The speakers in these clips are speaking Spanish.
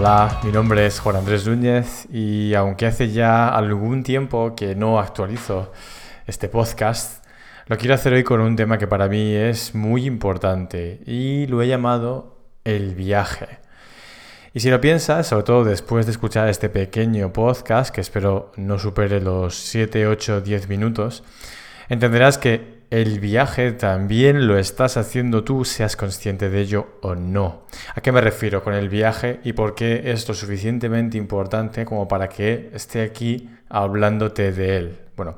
Hola, mi nombre es Juan Andrés Núñez y aunque hace ya algún tiempo que no actualizo este podcast, lo quiero hacer hoy con un tema que para mí es muy importante y lo he llamado el viaje. Y si lo piensas, sobre todo después de escuchar este pequeño podcast, que espero no supere los 7, 8, 10 minutos, entenderás que el viaje también lo estás haciendo tú, seas consciente de ello o no. ¿A qué me refiero con el viaje y por qué es lo suficientemente importante como para que esté aquí hablándote de él? Bueno,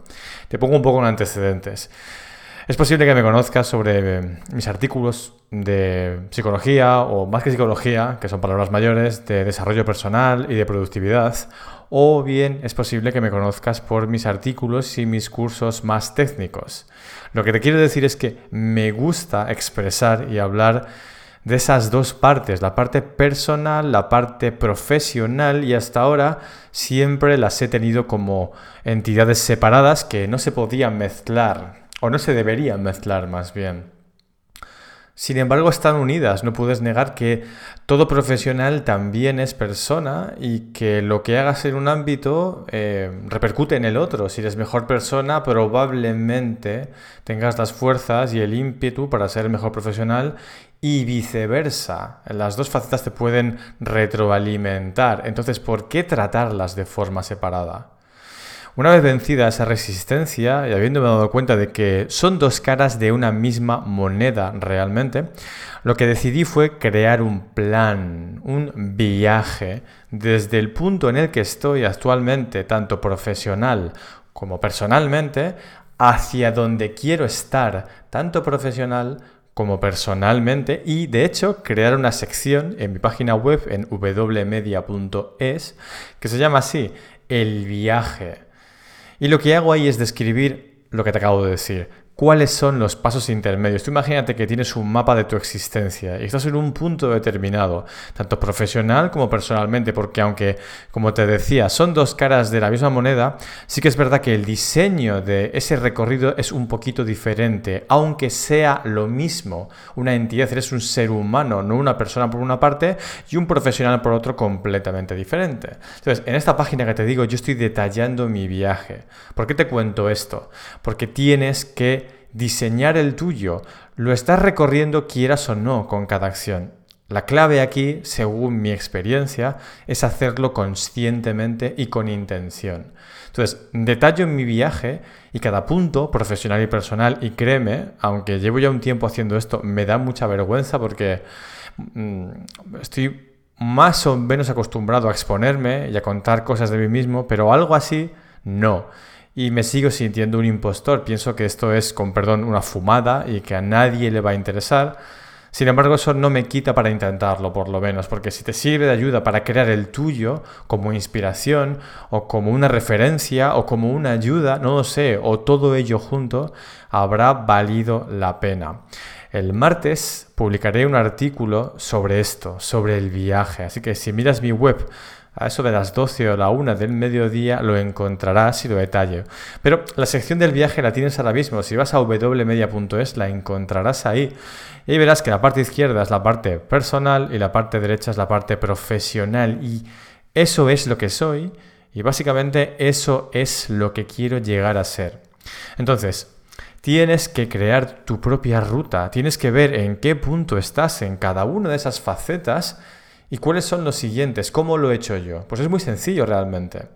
te pongo un poco en antecedentes. Es posible que me conozcas sobre eh, mis artículos de psicología o más que psicología, que son palabras mayores, de desarrollo personal y de productividad, o bien es posible que me conozcas por mis artículos y mis cursos más técnicos. Lo que te quiero decir es que me gusta expresar y hablar de esas dos partes, la parte personal, la parte profesional y hasta ahora siempre las he tenido como entidades separadas que no se podían mezclar o no se deberían mezclar más bien. Sin embargo, están unidas. No puedes negar que todo profesional también es persona y que lo que hagas en un ámbito eh, repercute en el otro. Si eres mejor persona, probablemente tengas las fuerzas y el ímpetu para ser mejor profesional y viceversa. Las dos facetas te pueden retroalimentar. Entonces, ¿por qué tratarlas de forma separada? Una vez vencida esa resistencia y habiéndome dado cuenta de que son dos caras de una misma moneda realmente, lo que decidí fue crear un plan, un viaje desde el punto en el que estoy actualmente, tanto profesional como personalmente, hacia donde quiero estar, tanto profesional como personalmente y de hecho crear una sección en mi página web en wmedia.es que se llama así, el viaje. Y lo que hago ahí es describir lo que te acabo de decir cuáles son los pasos intermedios. Tú imagínate que tienes un mapa de tu existencia y estás en un punto determinado, tanto profesional como personalmente, porque aunque, como te decía, son dos caras de la misma moneda, sí que es verdad que el diseño de ese recorrido es un poquito diferente, aunque sea lo mismo. Una entidad, eres un ser humano, no una persona por una parte y un profesional por otro completamente diferente. Entonces, en esta página que te digo, yo estoy detallando mi viaje. ¿Por qué te cuento esto? Porque tienes que diseñar el tuyo. Lo estás recorriendo quieras o no con cada acción. La clave aquí, según mi experiencia, es hacerlo conscientemente y con intención. Entonces, detallo en mi viaje y cada punto, profesional y personal, y créeme, aunque llevo ya un tiempo haciendo esto, me da mucha vergüenza porque mm, estoy más o menos acostumbrado a exponerme y a contar cosas de mí mismo, pero algo así, no y me sigo sintiendo un impostor. Pienso que esto es, con perdón, una fumada y que a nadie le va a interesar. Sin embargo, eso no me quita para intentarlo, por lo menos, porque si te sirve de ayuda para crear el tuyo como inspiración o como una referencia o como una ayuda, no lo sé, o todo ello junto, habrá valido la pena. El martes publicaré un artículo sobre esto, sobre el viaje, así que si miras mi web a eso de las 12 o la 1 del mediodía lo encontrarás y lo detallo. Pero la sección del viaje la tienes ahora mismo. Si vas a wmedia.es la encontrarás ahí. Y verás que la parte izquierda es la parte personal y la parte derecha es la parte profesional. Y eso es lo que soy. Y básicamente eso es lo que quiero llegar a ser. Entonces, tienes que crear tu propia ruta. Tienes que ver en qué punto estás en cada una de esas facetas ¿Y cuáles son los siguientes? ¿Cómo lo he hecho yo? Pues es muy sencillo realmente.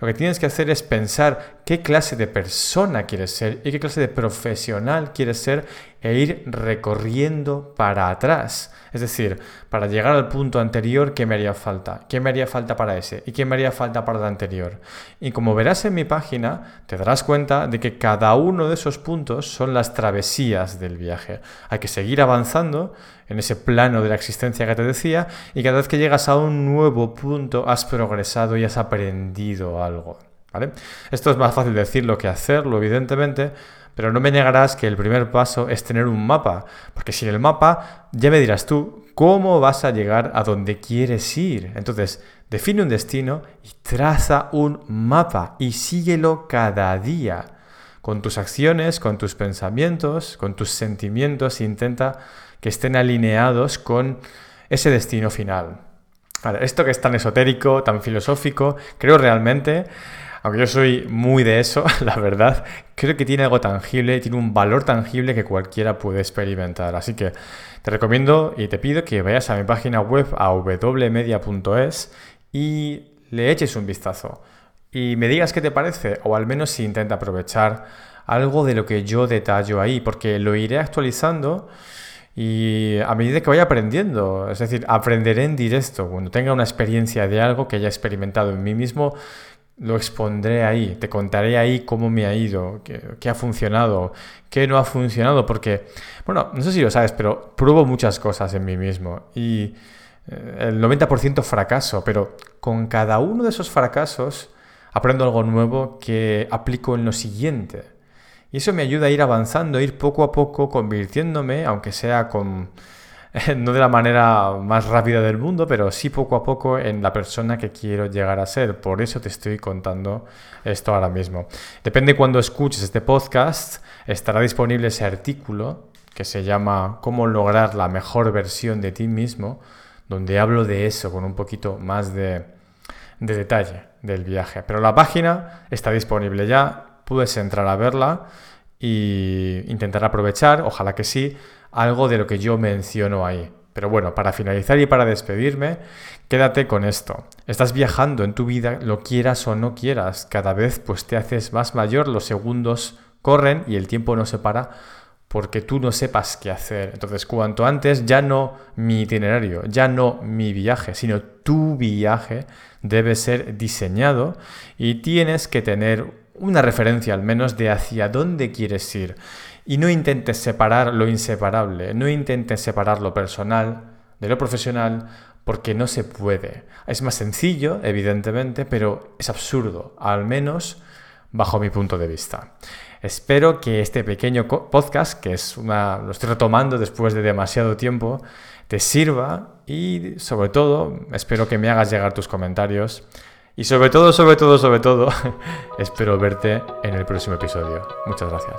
Lo que tienes que hacer es pensar qué clase de persona quieres ser y qué clase de profesional quieres ser e ir recorriendo para atrás. Es decir, para llegar al punto anterior, ¿qué me haría falta? ¿Qué me haría falta para ese? ¿Y qué me haría falta para el anterior? Y como verás en mi página, te darás cuenta de que cada uno de esos puntos son las travesías del viaje. Hay que seguir avanzando en ese plano de la existencia que te decía y cada vez que llegas a un nuevo punto has progresado y has aprendido algo. Esto es más fácil decirlo que hacerlo, evidentemente, pero no me negarás que el primer paso es tener un mapa, porque sin el mapa ya me dirás tú cómo vas a llegar a donde quieres ir. Entonces, define un destino y traza un mapa y síguelo cada día. Con tus acciones, con tus pensamientos, con tus sentimientos, intenta que estén alineados con ese destino final. Esto que es tan esotérico, tan filosófico, creo realmente, aunque yo soy muy de eso, la verdad, creo que tiene algo tangible, tiene un valor tangible que cualquiera puede experimentar. Así que te recomiendo y te pido que vayas a mi página web a wmedia.es y le eches un vistazo y me digas qué te parece o al menos si intenta aprovechar algo de lo que yo detallo ahí, porque lo iré actualizando y a medida que vaya aprendiendo, es decir, aprenderé en directo, cuando tenga una experiencia de algo que haya experimentado en mí mismo, lo expondré ahí, te contaré ahí cómo me ha ido, qué, ha funcionado, qué no ha funcionado, porque, bueno, no sé si lo sabes, pero pruebo muchas cosas en mí mismo y eh, el 90% fracaso, pero con cada uno de esos fracasos aprendo algo nuevo que aplico en lo siguiente. Y eso me ayuda a ir avanzando, ir poco a poco convirtiéndome, aunque sea con no de la manera más rápida del mundo, pero sí poco a poco en la persona que quiero llegar a ser. Por eso te estoy contando esto ahora mismo. Depende cuando escuches este podcast, estará disponible ese artículo que se llama Cómo lograr la mejor versión de ti mismo, donde hablo de eso con un poquito más de, de detalle del viaje. Pero la página está disponible ya, puedes entrar a verla e intentar aprovechar, ojalá que sí, algo de lo que yo menciono ahí. Pero bueno, para finalizar y para despedirme, quédate con esto. Estás viajando en tu vida, lo quieras o no quieras, cada vez pues te haces más mayor, los segundos corren y el tiempo no se para porque tú no sepas qué hacer. Entonces, cuanto antes, ya no mi itinerario, ya no mi viaje, sino tu viaje debe ser diseñado y tienes que tener una referencia al menos de hacia dónde quieres ir. Y no intentes separar lo inseparable, no intentes separar lo personal de lo profesional, porque no se puede. Es más sencillo, evidentemente, pero es absurdo, al menos bajo mi punto de vista. Espero que este pequeño podcast, que es una, lo estoy retomando después de demasiado tiempo, te sirva y sobre todo espero que me hagas llegar tus comentarios y sobre todo, sobre todo, sobre todo, espero verte en el próximo episodio. Muchas gracias.